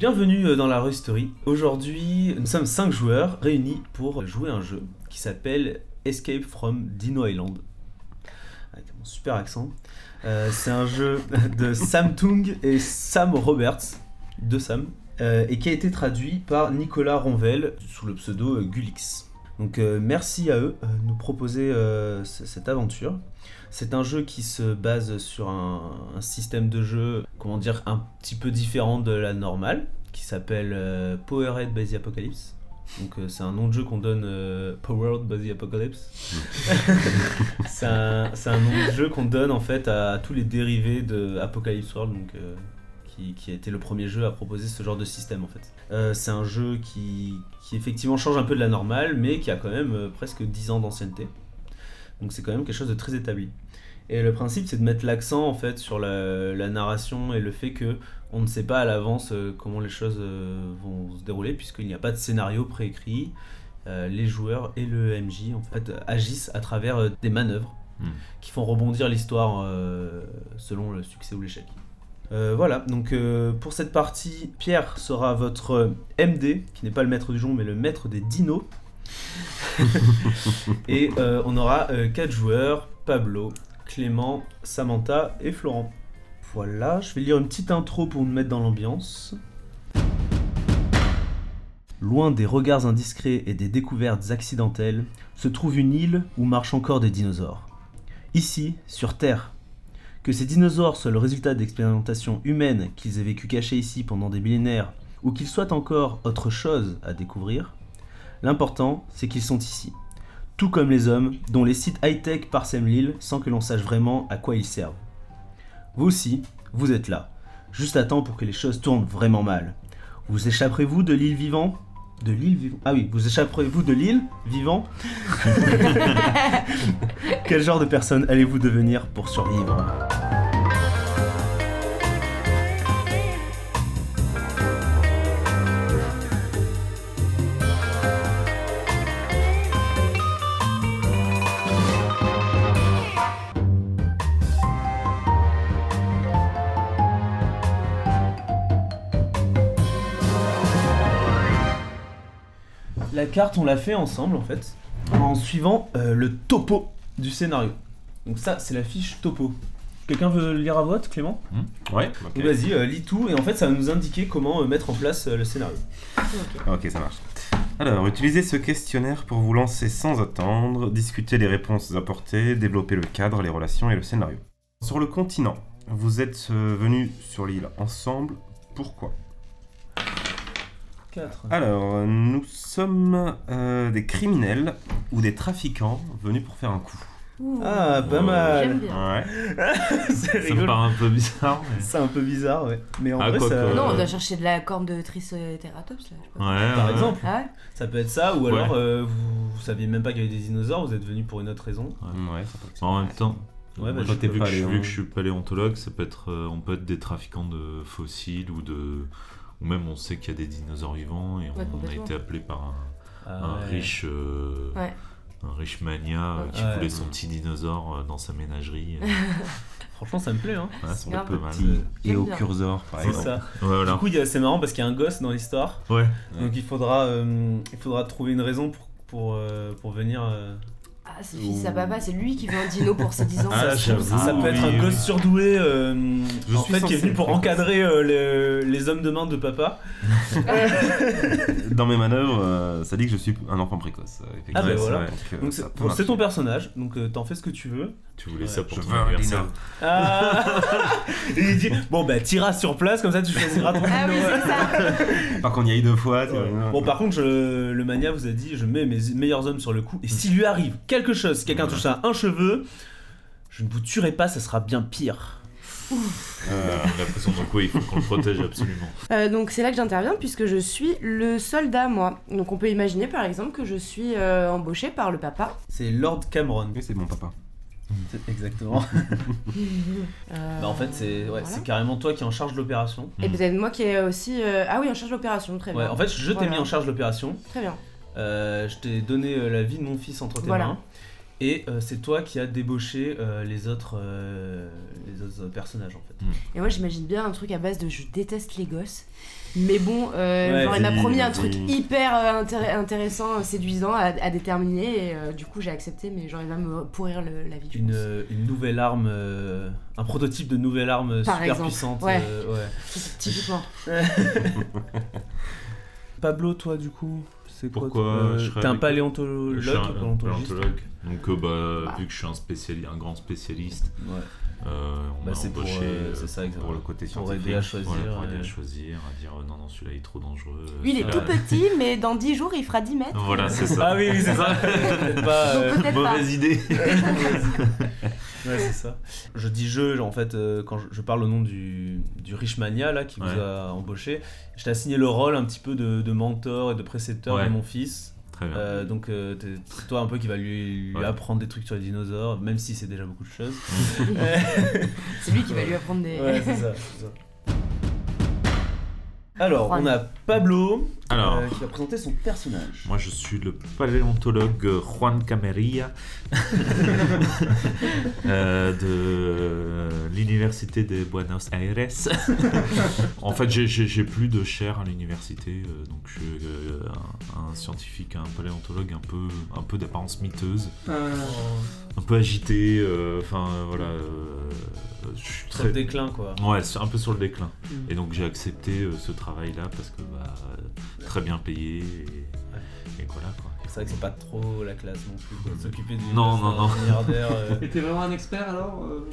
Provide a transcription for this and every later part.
Bienvenue euh, dans la Story. Aujourd'hui, nous sommes 5 joueurs réunis pour jouer un jeu qui s'appelle Escape from Dino Island. Avec mon super accent. Euh, c'est un jeu de Sam Tung et Sam Roberts, de Sam, euh, et qui a été traduit par Nicolas Ronvel sous le pseudo Gulix. Donc merci à eux de nous proposer cette aventure. C'est un jeu qui se base sur un, un système de jeu, comment dire, un petit peu différent de la normale, qui s'appelle euh, Powerhead by the Apocalypse. Donc euh, c'est un nom de jeu qu'on donne euh, Powered by the Apocalypse. c'est un, nom de jeu qu'on donne en fait à, tous les dérivés de Apocalypse World, donc euh, qui, qui a été le premier jeu à proposer ce genre de système en fait. Euh, c'est un jeu qui, qui effectivement change un peu de la normale, mais qui a quand même presque 10 ans d'ancienneté. Donc c'est quand même quelque chose de très établi. Et le principe, c'est de mettre l'accent en fait sur la, la narration et le fait que on ne sait pas à l'avance euh, comment les choses euh, vont se dérouler, puisqu'il n'y a pas de scénario préécrit. Euh, les joueurs et le MJ en fait agissent à travers des manœuvres Hmm. qui font rebondir l'histoire euh, selon le succès ou l'échec. Euh, voilà, donc pour cette partie, Pierre sera votre MD, qui n'est pas le maître du jeu, mais le maître des dinos. et euh, on aura 4 joueurs, Pablo, Clément, Samantha et Florent. Voilà, je vais lire une petite intro pour nous mettre dans l'ambiance. Loin des regards indiscrets et des découvertes accidentelles, se trouve une île où marchent encore des dinosaures. Ici, sur Terre. Que ces dinosaures soient le résultat d'expérimentations humaines qu'ils aient vécu cachés ici pendant des millénaires, ou qu'ils soient encore autre chose à découvrir, l'important c'est qu'ils sont ici. Tout comme les hommes, dont les sites high-tech parsèment l'île sans que l'on sache vraiment à quoi ils servent. Vous aussi, vous êtes là, juste à temps pour que les choses tournent vraiment mal. Vous échapperez-vous de l'île vivant? De l'île vivant? Ah oui, vous échapperez-vous de l'île vivant? Quel genre de personne allez-vous devenir pour survivre? Carte, on l'a fait ensemble en fait, en suivant euh, le topo du scénario. Donc ça, c'est la fiche topo. Quelqu'un veut lire à voix, Clément? Ouais, ok. Donc Vas-y, euh, lis tout et en fait, ça va nous indiquer comment euh, mettre en place le scénario. Ok, ça marche. Alors, utilisez ce questionnaire pour vous lancer sans attendre, discuter les réponses apportées, développer le cadre, les relations et le scénario. Sur le continent, vous êtes venus sur l'île ensemble. Pourquoi? 4. Alors, nous sommes euh, des criminels ou des trafiquants venus pour faire un coup. Ouh. Ah, pas mal. J'aime bien. Ouais. c'est Ça me rigolo. paraît un peu bizarre, mais... C'est un peu bizarre, ouais. Mais en Ah, vrai, quoi ça, que- Non, on doit chercher de la corne de Triceratops là. Je sais pas. Ouais, par ouais. exemple, Ah ouais ça peut être ça, ou Ouais. alors euh, vous, vous saviez même pas qu'il y avait des dinosaures, vous êtes venu pour une autre raison. Ouais, ça peut être ça. En même temps, Ouais, moi, bah, vu, tu peux que pas je, aller, vu que je suis paléontologue, ça peut être, euh, on peut être des trafiquants de fossiles ou de, ou même on sait qu'il y a des dinosaures vivants et on, Ouais, on a été appelé par un, Ah, un ouais. riche, euh, Ouais. un riche mania euh, qui Ouais. voulait son petit dinosaure euh, dans sa ménagerie. Franchement, ça me plaît, hein. mal. Et au cursor, par C'est exemple. ça. Ouais, voilà. Du coup, c'est marrant parce qu'il y a un gosse dans l'histoire. Ouais. Donc il faudra, euh, il faudra trouver une raison pour, pour, euh, pour venir. Ah, c'est fils à papa, c'est lui qui veut un dino pour ses 10 ans. Ah, ça, ça peut être un gosse surdoué euh, Je en suis fait, qui est venu pour encadrer euh, le- les hommes de main de papa. Dans mes manœuvres, euh, ça dit que je suis un enfant précoce. euh, Ah, bah effectivement. voilà. Donc, c'est ton personnage, donc euh, t'en fais ce que tu veux. Tu voulais Ouais, ça pour je ton anniversaire. Ah Et il dit Bon, bah t'iras sur place, comme ça tu choisiras ton Ah oui. Pas qu'on y aille deux fois. tu Ouais. vois. Bon, par contre, je- le mania vous a dit je mets mes meilleurs hommes sur le coup, et s'il lui arrive quelque chose, si quelqu'un touche à un cheveu, je ne vous tuerai pas, ça sera bien pire. Euh, J'ai l'impression donc oui, il faut qu'on le protège absolument. Euh, donc c'est là que j'interviens puisque je suis le soldat moi. Donc on peut imaginer par exemple que je suis euh, embauché par le papa. C'est Lord Cameron. oui, c'est mon papa. Exactement. Euh, Bah, en fait, c'est ouais, voilà. c'est carrément toi qui es en charge de l'opération. Et peut-être moi qui est aussi. euh, Ah oui, en charge de l'opération, très Ouais, bien. en fait, je t'ai Voilà. mis en charge de l'opération. Très bien. Euh, je t'ai donné euh, la vie de mon fils entre tes Voilà. mains. Et euh, c'est toi qui as débauché euh, les, autres, euh, les autres personnages en fait. Et moi, j'imagine bien un truc à base de je déteste les gosses. Mais bon, euh, Ouais, genre, il m'a promis un truc hyper euh, intér- intéressant, euh, séduisant à, à déterminer. Et euh, du coup, j'ai accepté, mais genre, il va me pourrir le- la vie. je Une, pense. une nouvelle arme, euh, un prototype de nouvelle arme Par super exemple, puissante. ouais. ouais. Typiquement. Pablo, toi du coup, c'est quoi Pourquoi euh, T'es un paléontologue Je suis un, paléontologue. Donc, euh, bah, vu que je suis un, spéciali- un grand spécialiste, Ouais. euh, on Bah, m'a c'est pour, embauché euh, euh, c'est ça, exactement. Pour le côté Pour scientifique. aider à choisir. voilà, pour aider euh, à choisir, à dire euh, non, non, celui-là il est trop dangereux. euh, Lui, il est tout petit, mais dans 10 jours, il fera 10 mètres. Voilà, c'est ça. Ah oui, oui, c'est ça. Peut-être pas. Mauvaise idée. Ouais, c'est ça. Je dis je, en fait, euh, quand je, je parle au nom du, du Richmania là, qui Ouais. vous a embauché, je t'ai assigné le rôle un petit peu de, de mentor et de précepteur Ouais. de mon fils. Très bien. Euh, donc, euh, c'est toi un peu qui va lui, lui Ouais. apprendre des trucs sur les dinosaures, même si c'est déjà beaucoup de choses. C'est lui qui va lui apprendre des. Ouais, c'est ça, c'est ça. Alors, Juan. on a Pablo Alors. euh, qui va présenter son personnage. Moi, je suis le paléontologue Juan Cameria euh, de l'université de Buenos Aires. en fait, j'ai- plus de chair à l'université, euh, donc je suis euh, un, un scientifique, un paléontologue un peu, un peu d'apparence miteuse, un peu agité. Enfin, euh, voilà. euh, je suis Sur très le déclin, quoi. Ouais, un peu sur le déclin. Mm. Et donc j'ai accepté euh, ce travail-là parce que bah, euh, très bien payé et, et voilà quoi. C'est vrai que c'est pas trop la classe non plus, s'occuper du Non, non, non. milliardaire. euh. Et t'es vraiment un expert alors, euh,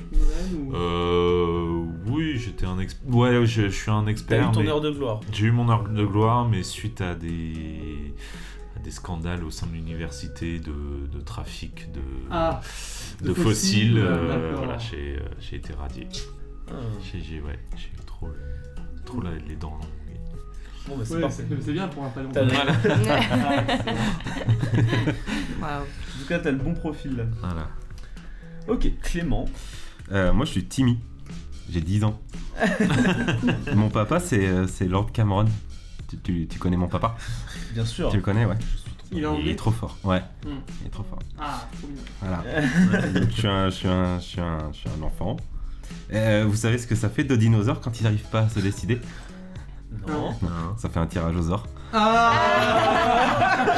ou... Euh, oui, j'étais un expert. Ouais, je, je suis un T'as expert. eu ton mais heure de gloire. J'ai eu mon heure de gloire, mais suite à des, scandales au sein de l'université de, de trafic de, Ah, de de fossiles, euh, voilà, j'ai j'ai été radié. Ah. J'ai j'ai- ouais, j'ai eu trop, trop la- les dents longues. Bon, bah, c'est ouais, parfait. c'est c'est bien pour un. Waouh. En tout cas, t'as le bon profil là. Voilà. Ok, Clément. Euh, moi, je suis Timmy. J'ai 10 ans. mon papa, c'est euh, c'est Lord Cameron. Tu, tu- tu connais mon papa? Bien sûr. Tu le connais, ouais. Il est Il anglais? est trop fort. Ouais, Hmm. il est trop fort. Ah, trop bien. Voilà. Donc, je, suis un, je, suis un, je, suis un, je suis un enfant. Euh, vous savez ce que ça fait de dinosaures quand ils n'arrivent pas à se décider? Non. Hein. Ça fait un tirage aux ors. Ah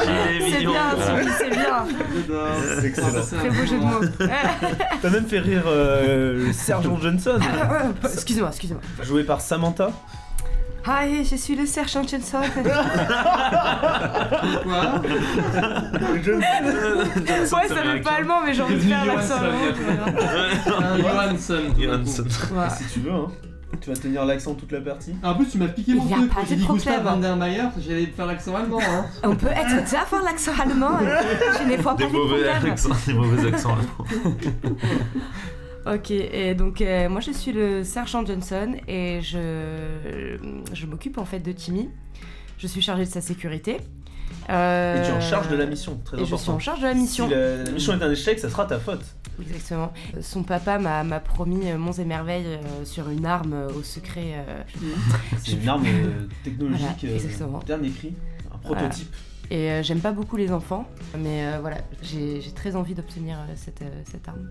C'est bien, c'est bien. C'est excellent. Très beau jeu de mots. T'as même fait rire euh, le Sergent Johnson, excusez-moi, excusez-moi. joué par Samantha. Hi, je suis le sergent Johnson. Quoi ouais, ça veut pas allemand, mais j'ai envie de faire l'accent Johansson, allemand. Un Johansson. Si tu veux, hein. Tu vas tenir l'accent toute la partie. En plus, tu m'as piqué mon Il y a truc. pas J'ai de dit Gustav problème. Van der Meyer, j'allais faire l'accent allemand. Hein. On peut être d'avoir l'accent allemand. hein. Je n'ai pas Des de mauvais problème. accents, des mauvais accents allemands. Ok, et donc euh, moi je suis le sergent Johnson et je, je m'occupe en fait de Timmy. Je suis chargée de sa sécurité. Euh, Et tu es en charge de la mission, très Et important. je suis en charge de la mission. Si la, la mission est un échec, ça sera ta faute. Exactement. Son papa m'a promis euh, monts et merveilles euh, sur une arme euh, au secret. euh, C'est une arme euh, technologique, Voilà, exactement. euh, dernier cri, un prototype. et euh, j'aime pas beaucoup les enfants, mais euh, voilà, j'ai très envie d'obtenir euh, cette, euh, cette arme.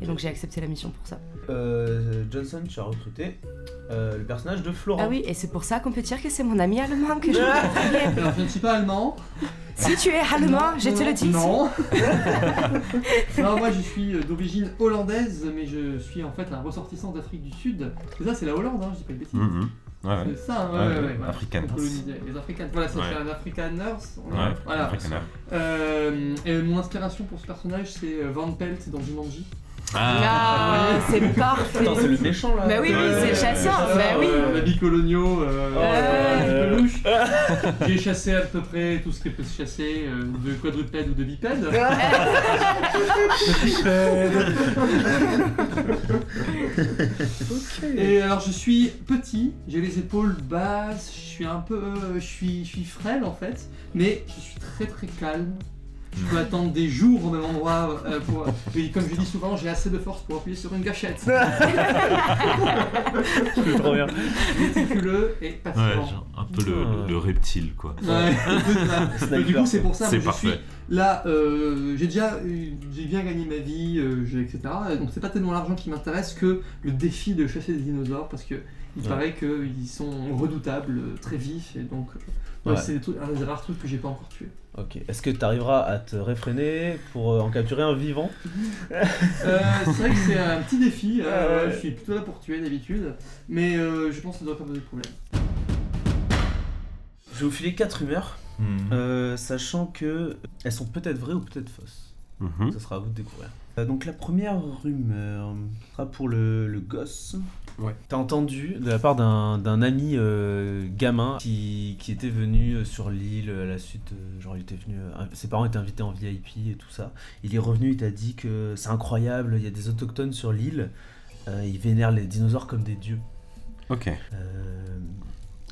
Et donc j'ai accepté la mission pour ça. Euh, Johnson, tu as recruté euh, le personnage de Florent. Ah oui, et c'est pour ça qu'on peut dire que c'est mon ami allemand que je. Alors, je ne suis pas allemand. Si tu es allemand, Non, je te le dis. Non. non, moi je suis euh, d'origine hollandaise, mais je suis en fait un ressortissant d'Afrique du Sud. Et ça, c'est la Hollande, hein, je dis pas de bêtises. Mhm. Ouais, ouais. C'est ça, hein, ouais, Ouais, ouais, ouais, ouais, ouais. Afrikaners. On colonisait. Les Africains. Voilà, ça Ouais. fait un Ouais, Voilà. Euh, et mon inspiration pour ce personnage, c'est Van Pelt dans Jumanji. Ah, c'est parfait. Attends, c'est le méchant là Bah oui, oui, Ouais, c'est le chasseur, bah oui. euh, L'habit coloniaux, euh, peluche. J'ai chassé à peu près tout ce qui peut se chasser, euh, de quadrupède ou de bipède. Et alors je suis petit, j'ai les épaules basses, je suis un peu, euh, je suis, je suis frêle en fait, mais je suis très très calme. Je peux attendre des jours au même endroit. euh, pour... Et comme je dis souvent, j'ai assez de force pour appuyer sur une gâchette. C'est trop bien. Méticuleux et Ouais, patient. genre un peu le, reptile, quoi. Ouais, Et du coup, c'est pour ça C'est que je suis parfait. là. euh, j'ai déjà, j'ai bien gagné ma vie, euh, j'ai- etc. Et Donc c'est pas tellement l'argent qui m'intéresse que le défi de chasser des dinosaures parce que il Ouais. paraît qu'ils sont redoutables, euh, très vifs et donc euh, ouais, Ouais. c'est des trucs- un des rares trucs que j'ai pas encore tué. Ok. Est-ce que tu arriveras à te réfréner pour euh, en capturer un vivant Euh, c'est vrai que c'est un petit défi. euh, Ah ouais. Je suis plutôt là pour tuer d'habitude, mais euh, je pense que ça doit pas poser de problème. Je vais vous filer quatre rumeurs, Hmm. euh, sachant que elles sont peut-être vraies ou peut-être fausses. Mhm. Ce sera à vous de découvrir. Euh, donc la première rumeur sera pour le, le gosse. Ouais. T'as entendu de la part d'un d'un ami euh, gamin qui, qui était venu euh, sur l'île à la suite, euh, genre il était venu, euh, ses parents étaient invités en VIP et tout ça. Il est revenu, il t'a dit que c'est incroyable, il y a des autochtones sur l'île, euh, ils vénèrent les dinosaures comme des dieux. Ok. Euh,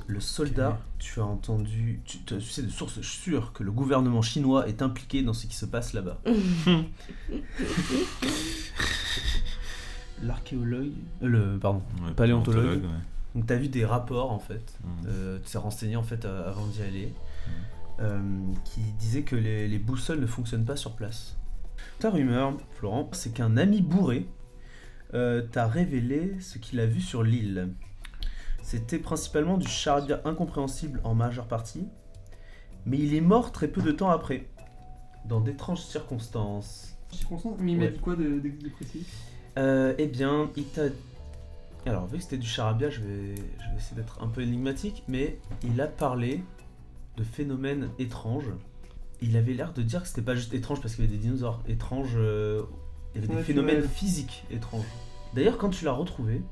le soldat, tu as entendu, tu, tu sais de sources sûres que le gouvernement chinois est impliqué dans ce qui se passe là-bas. L'archéologue, euh, le pardon. Ouais, paléontologue. ouais. Donc tu as vu des rapports en fait. Hmm. Euh, tu t'es renseigné en fait euh, avant d'y aller, Mm. euh, qui disait que les, les boussoles ne fonctionnent pas sur place. Ta rumeur, Florent, c'est qu'un ami bourré euh, t'a révélé ce qu'il a vu sur l'île. C'était principalement du charabia incompréhensible en majeure partie, mais il est mort très peu de temps après, dans d'étranges circonstances. Conscient, mais il m'a dit quoi de, de- de précis? Euh, eh bien, il t'a. Alors, vu que c'était du charabia, je vais, je vais essayer d'être un peu énigmatique, mais il a parlé de phénomènes étranges. Il avait l'air de dire que c'était pas juste étrange parce qu'il y avait des dinosaures étranges, euh, il y avait des phénomènes ouais. physiques étranges. D'ailleurs, quand tu l'as retrouvé,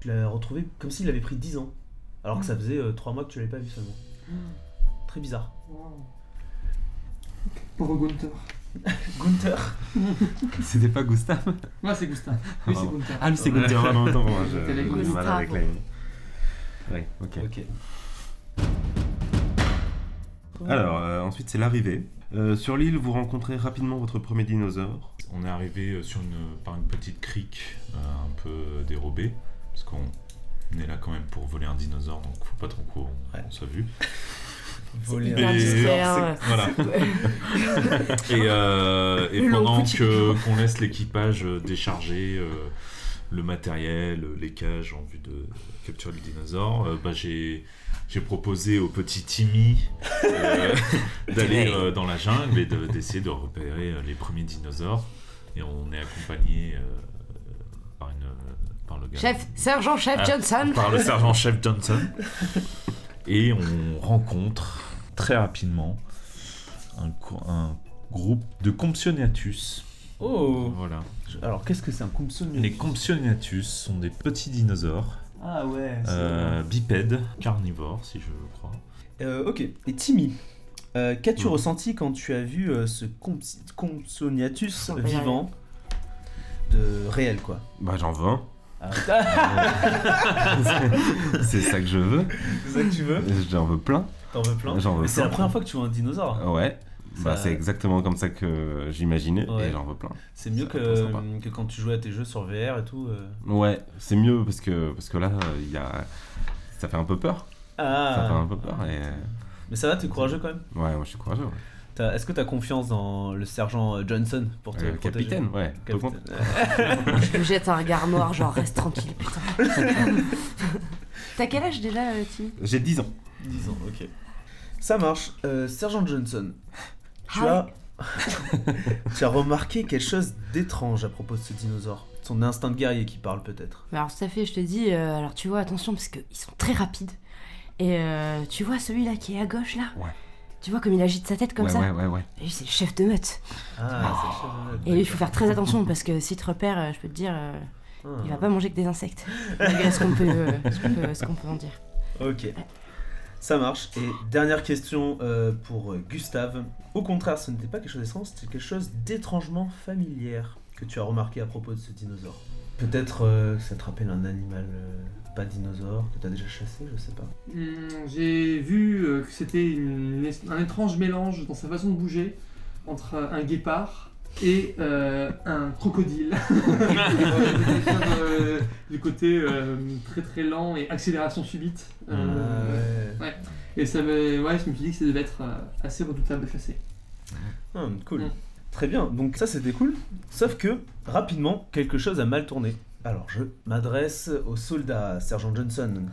tu l'as retrouvé comme s'il avait pris 10 ans, alors que ça faisait 3 mois que tu l'avais pas vu seulement. Très bizarre. Wow. Pauvre Gunther. Gunther C'était pas Gustave Ouais, c'est Gustave. Oui, c'est Ah, Gunther. Ah, lui, c'est Gunther. Ah, non, attends, moi, j'ai du mal Gustave. avec la Ouais, ok. Ok. Alors, euh, ensuite, c'est l'arrivée. Euh, sur l'île, vous rencontrez rapidement votre premier dinosaure. On est arrivé euh, sur une, par une petite crique euh, un peu dérobée, parce qu'on est là quand même pour voler un dinosaure, donc faut pas trop qu'on Ouais. on soit vu. Voler un. Voilà. Et, euh, et pendant que qu'on laisse l'équipage décharger euh, le matériel, les cages en vue de capturer le dinosaure, euh, bah, j'ai j'ai proposé au petit Timmy d'aller dans la jungle et de- d'essayer de, repérer les premiers dinosaures. Et on est accompagné par, une, par le gars. Chef, sergent chef Ah, Johnson. Par le sergent-chef Johnson. Et on rencontre très rapidement un, groupe de Compsognathus. Oh Voilà. Alors, qu'est-ce que c'est un Compsognathus Les Compsognathus sont des petits dinosaures, Ah ouais. euh, bipèdes, carnivores si je crois. Euh, ok, et Timmy, euh, qu'as-tu Mhm. ressenti quand tu as vu euh, ce Comps- Compsognathus vivant? De réel quoi Bah, j'en veux un. Ah, c'est ça que je veux. c'est ça que tu veux J'en veux plein. T'en veux plein J'en veux c'est la première fois que tu vois un dinosaure. Ouais. Bah, c'est exactement comme ça que j'imaginais Ouais. et j'en veux plein. C'est mieux que, que quand tu jouais à tes jeux sur VR et tout. euh. Ouais, c'est mieux parce que, parce que là, il y a... ça fait un peu peur. Ça fait un Ah peu peur. Et... Mais ça va, t'es courageux quand même Ouais, moi je suis courageux. ouais. Est-ce que t'as confiance dans le sergent euh, Johnson pour te Euh, protéger capitaine, ouais. Capitaine. Je lui jette un regard noir, genre reste tranquille, putain. T'as quel âge déjà, euh, Timmy J'ai 10 ans. 10 ans, ok. Ça marche. Euh, Sergent Johnson, tu Ah as... tu as remarqué quelque chose d'étrange à propos de ce dinosaure? Son instinct de guerrier qui parle peut-être? Mais Alors, tout à fait, je te dis, euh, alors tu vois, attention, parce qu'ils sont très rapides. Et euh, tu vois celui-là qui est à gauche, là? Ouais. Tu vois comme il agite sa tête comme ouais, ça ouais, ouais, ouais. Et lui, c'est le chef de meute. Ah, c'est le chef de meute, Et lui, il faut faire très attention, parce que s'il te repère, euh, je peux te dire, euh, il va pas manger que des insectes. Malgré ce qu'on peut, euh, ce qu'on peut, ce qu'on peut en dire. Ok. Ça marche. Et dernière question euh, pour Gustave. Au contraire, ce n'était pas quelque chose d'étrange, c'était quelque chose d'étrangement familière que tu as remarqué à propos de ce dinosaure. Peut-être euh, que ça te rappelle un animal pas dinosaure que tu as déjà chassé, je sais pas. Hum, J'ai vu euh, que c'était une- un étrange mélange dans sa façon de bouger entre un guépard et euh, un crocodile. Euh, du côté euh, très très lent et accélération subite. Euh, Ah, ouais. Et ça me, ouais, je me suis dit que ça devait être assez redoutable de chasser. Ah, cool. Mm. Très bien, donc ça c'était cool. Sauf que, rapidement, quelque chose a mal tourné. Alors je m'adresse au soldat, Sergent Johnson.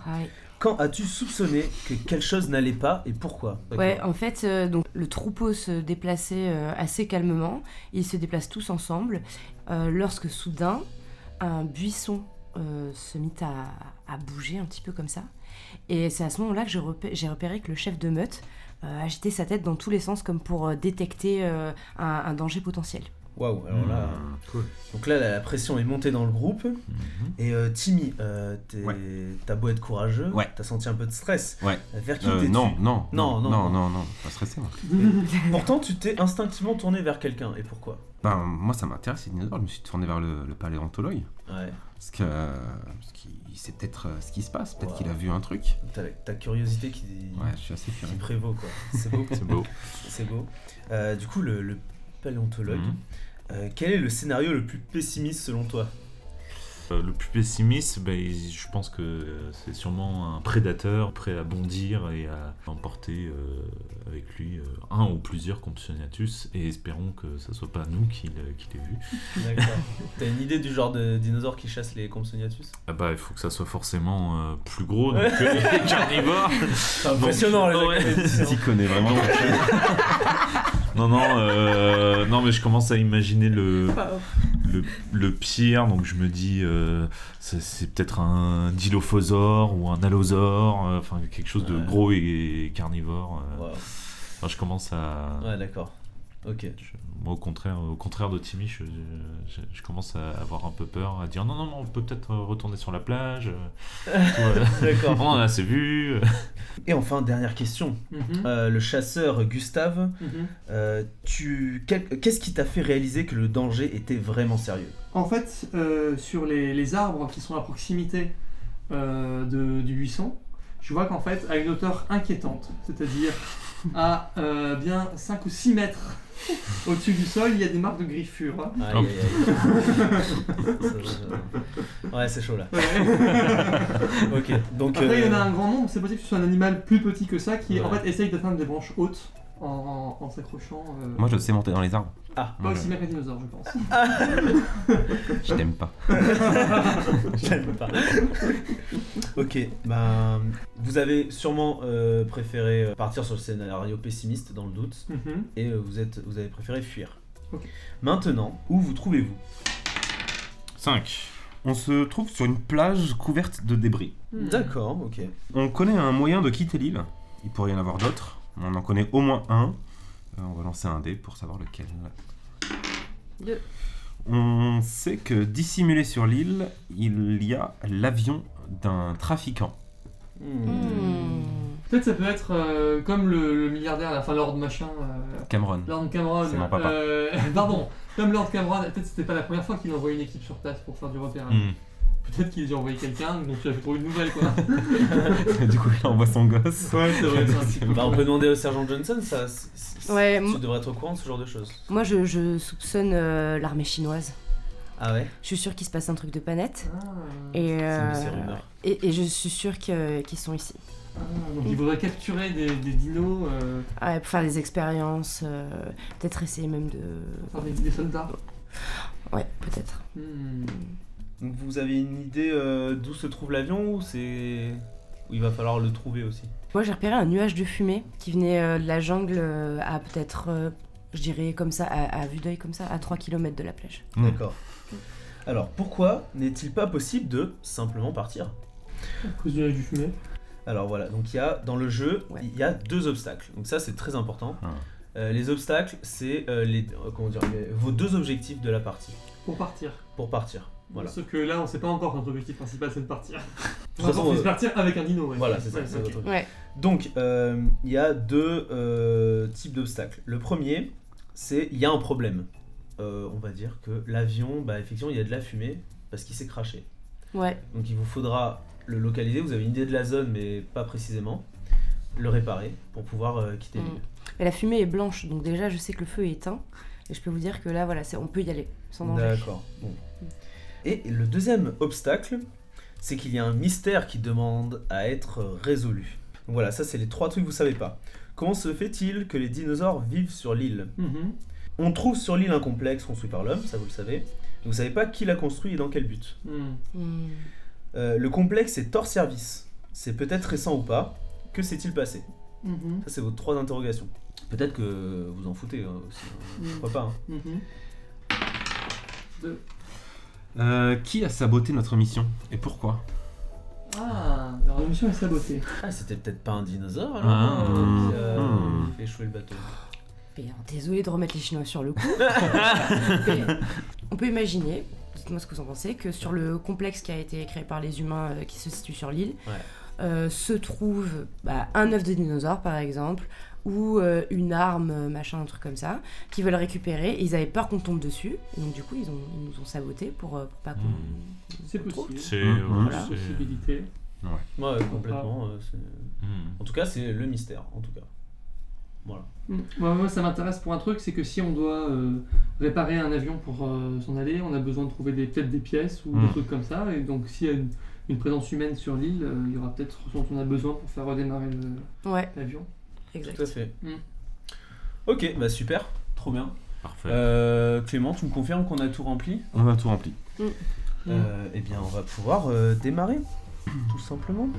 Quand as-tu soupçonné que quelque chose n'allait pas et pourquoi? Ouais, en fait, euh, donc le troupeau se déplaçait euh, assez calmement. Ils se déplacent tous ensemble. euh, lorsque soudain, un buisson euh, se mit à, à bouger un petit peu comme ça. Et c'est à ce moment-là que je repé- j'ai repéré que le chef de meute euh, agitait sa tête dans tous les sens comme pour euh, détecter euh, un, un danger potentiel. Waouh, alors là. Hmm, cool. Donc là, la pression est montée dans le groupe. Mhm. Et euh, Timmy, euh, t'es- Ouais. t'as beau être courageux, Ouais. t'as senti un peu de stress. Ouais. Vers qui Euh, non, non, Non, non, non, non. non, non, pas stressé moi. Pourtant, tu t'es instinctivement tourné vers quelqu'un. Et pourquoi? Ben, moi ça m'intéresse les dinosaures, je me suis tourné vers le, le paléontologue. Ouais. Parce que parce qu'il sait peut-être euh, ce qui se passe, peut-être Wow. qu'il a vu un truc. T'as ta curiosité qui, Ouais, je suis assez qui prévaut, quoi. C'est beau. C'est beau. C'est beau. Euh, du coup, le, le paléontologue, Mhm. euh, quel est le scénario le plus pessimiste selon toi? Euh, le plus pessimiste, ben, il- je pense que euh, c'est sûrement un prédateur prêt à bondir et à emporter euh, avec lui euh, un ou plusieurs Compsognathus et espérons que ce soit pas nous qui l'ai qui l'ait vu. D'accord. T'as une idée du genre de dinosaure qui chasse les Compsognathus Ah bah il faut que ça soit forcément euh, plus gros donc, que les carnivores. C'est impressionnant, les ouais. T'y connais vraiment. Non non euh, non mais je commence à imaginer le, le, le pire donc je me dis euh, c'est c'est peut-être un dilophosaure ou un allosaure euh, enfin quelque chose de Ouais. gros et carnivore. euh. Wow. Enfin, je commence à Ouais, d'accord. Ok. Je- moi, au contraire, au contraire de Timmy, je, je- je commence à avoir un peu peur, à dire non, non, non, on peut peut-être retourner sur la plage. euh, D'accord. on a assez vu. Et enfin, dernière question. Mhm, Euh, le chasseur Gustave, mhm. euh, tu... quel- qu'est-ce qui t'a fait réaliser que le danger était vraiment sérieux? En fait, euh, sur les, les arbres qui sont à proximité euh, de- du buisson, je vois qu'en fait, à une hauteur inquiétante, c'est-à-dire à euh, bien 5 ou 6 mètres au-dessus du sol, il y a des marques de griffures. hein. Aïe, Oh. aïe, aïe. Ça, ça- Ouais, c'est chaud là. Ok, donc. Après, il y en a euh, un grand nombre, c'est possible que ce soit un animal plus petit que ça qui en Ouais. fait essaye d'atteindre des branches hautes en, en- en s'accrochant. euh, Moi je sais monter dans les arbres. Ah, Pas aussi bien qu'un dinosaure, je pense. Je t'aime pas. J'aime pas. ok, ben. Vous avez sûrement euh, préféré euh, partir sur le scénario pessimiste dans le doute, Mhm. et euh, vous, êtes, vous avez préféré fuir. Ok. Maintenant, où vous trouvez-vous? 5. On se trouve sur une plage couverte de débris. Hmm. D'accord, ok. On connaît un moyen de quitter l'île. Il pourrait y en avoir d'autres. On en connaît au moins un. Euh, on va lancer un dé pour savoir lequel. Deux. On sait que dissimulé sur l'île, il y a l'avion d'un trafiquant. Hmm. Peut-être ça peut être euh, comme le, le milliardaire, enfin Lord machin. euh, Cameron. Lord Cameron. C'est mon papa. euh, pardon, comme Lord Cameron, peut-être c'était pas la première fois qu'il envoyait une équipe sur place pour faire du repérage. Hmm. Peut-être qu'ils ont envoyé quelqu'un, donc tu as fait pour une nouvelle quoi. du coup, il envoie son gosse. ouais, c'est vrai, c'est. Bah, on peut demander au sergent Johnson, ça. Ouais, tu devrais être au courant de ce genre de choses. Moi, je, je soupçonne euh, l'armée chinoise. Ah ouais? Je suis sûre qu'il se passe un truc de planète. Ah, Et, euh, et, et je suis sûre que- qu'ils sont ici. ah, donc il faudrait capturer des, des dinos, euh, Ouais, pour faire des expériences, euh, peut-être essayer même de. faire des, des soldats. Ouais, peut-être. Hmm. Donc vous avez une idée euh, d'où se trouve l'avion ou c'est. Ou il va falloir le trouver aussi? Moi, j'ai repéré un nuage de fumée qui venait euh, de la jungle euh, à peut-être, euh, je dirais comme ça, à, à vue d'œil comme ça, à 3 km de la plage. Hmm. D'accord. Alors pourquoi n'est-il pas possible de simplement partir? À cause du nuage du fumée. Alors voilà, donc il y a dans le jeu, Ouais. il y a deux obstacles. Donc ça c'est très important. Ah. Euh, les obstacles, c'est euh, les euh, comment dire les- vos deux objectifs de la partie Pour partir. pour partir. Voilà. Sauf que là, on sait pas encore que notre objectif principal c'est de partir. De On toute façon, va euh, partir avec un dino, ouais. Voilà, c'est ça. Ouais. Ouais. Donc euh, il y a deux euh, types d'obstacles. Le premier, c'est il y a un problème. Euh, on va dire que l'avion, bah effectivement, il y a de la fumée parce qu'il s'est craché. Ouais. Donc il vous faudra le localiser. Vous avez une idée de la zone, mais pas précisément. Le réparer pour pouvoir euh, quitter Mm. l'île. Mais la fumée est blanche, donc déjà je sais que le feu est éteint. Et je peux vous dire que là, voilà, on peut y aller sans danger. D'accord. Bon. Et le deuxième obstacle, c'est qu'il y a un mystère qui demande à être résolu. Donc voilà, ça c'est les trois trucs que vous savez pas. Comment se fait-il que les dinosaures vivent sur l'île Mhm. On trouve sur l'île un complexe construit par l'homme, ça vous le savez. Vous savez pas qui l'a construit et dans quel but. Mhm. Euh, le complexe est hors service. C'est peut-être récent ou pas. Que s'est-il passé Mhm. Ça c'est vos trois interrogations. Peut-être que vous en foutez hein, aussi. hein. Pourquoi pas hein. Mhm. Euh, qui a saboté notre mission et pourquoi? Ah, alors la mission est sabotée. Ah, c'était peut-être pas un dinosaure alors Ah. euh, qui a Hmm. fait échouer le bateau. Alors, désolé de remettre les Chinois sur le coup. Mais on peut imaginer, dites-moi ce que vous en pensez, que sur le complexe qui a été créé par les humains euh, qui se situe sur l'île, Ouais. Euh, se trouve bah, un œuf de dinosaure par exemple, ou euh, une arme, euh, machin, un truc comme ça, qu'ils veulent récupérer. Et ils avaient peur qu'on tombe dessus, et donc du coup ils, ont, ils nous ont saboté pour, pour pas qu'on. Hmm. C'est possible. C'est. Voilà. c'est- Possibilité. Ouais, complètement. c'est- Hmm. En tout cas, c'est le mystère, en tout cas. Voilà. Moi, moi, ça m'intéresse pour un truc, c'est que si on doit euh, réparer un avion pour euh, s'en aller, on a besoin de trouver des- peut-être des pièces ou des trucs comme ça. Et donc, s'il y a une, une présence humaine sur l'île, euh, il y aura peut-être ce dont on a besoin pour faire redémarrer le- Ouais, Tout l'avion. à exact. fait. Mm. Ok, bah super, trop bien. Parfait. Euh, Clément, tu me confirmes qu'on a tout rempli? On a tout rempli. Euh, Eh bien, on va pouvoir euh, démarrer, tout simplement.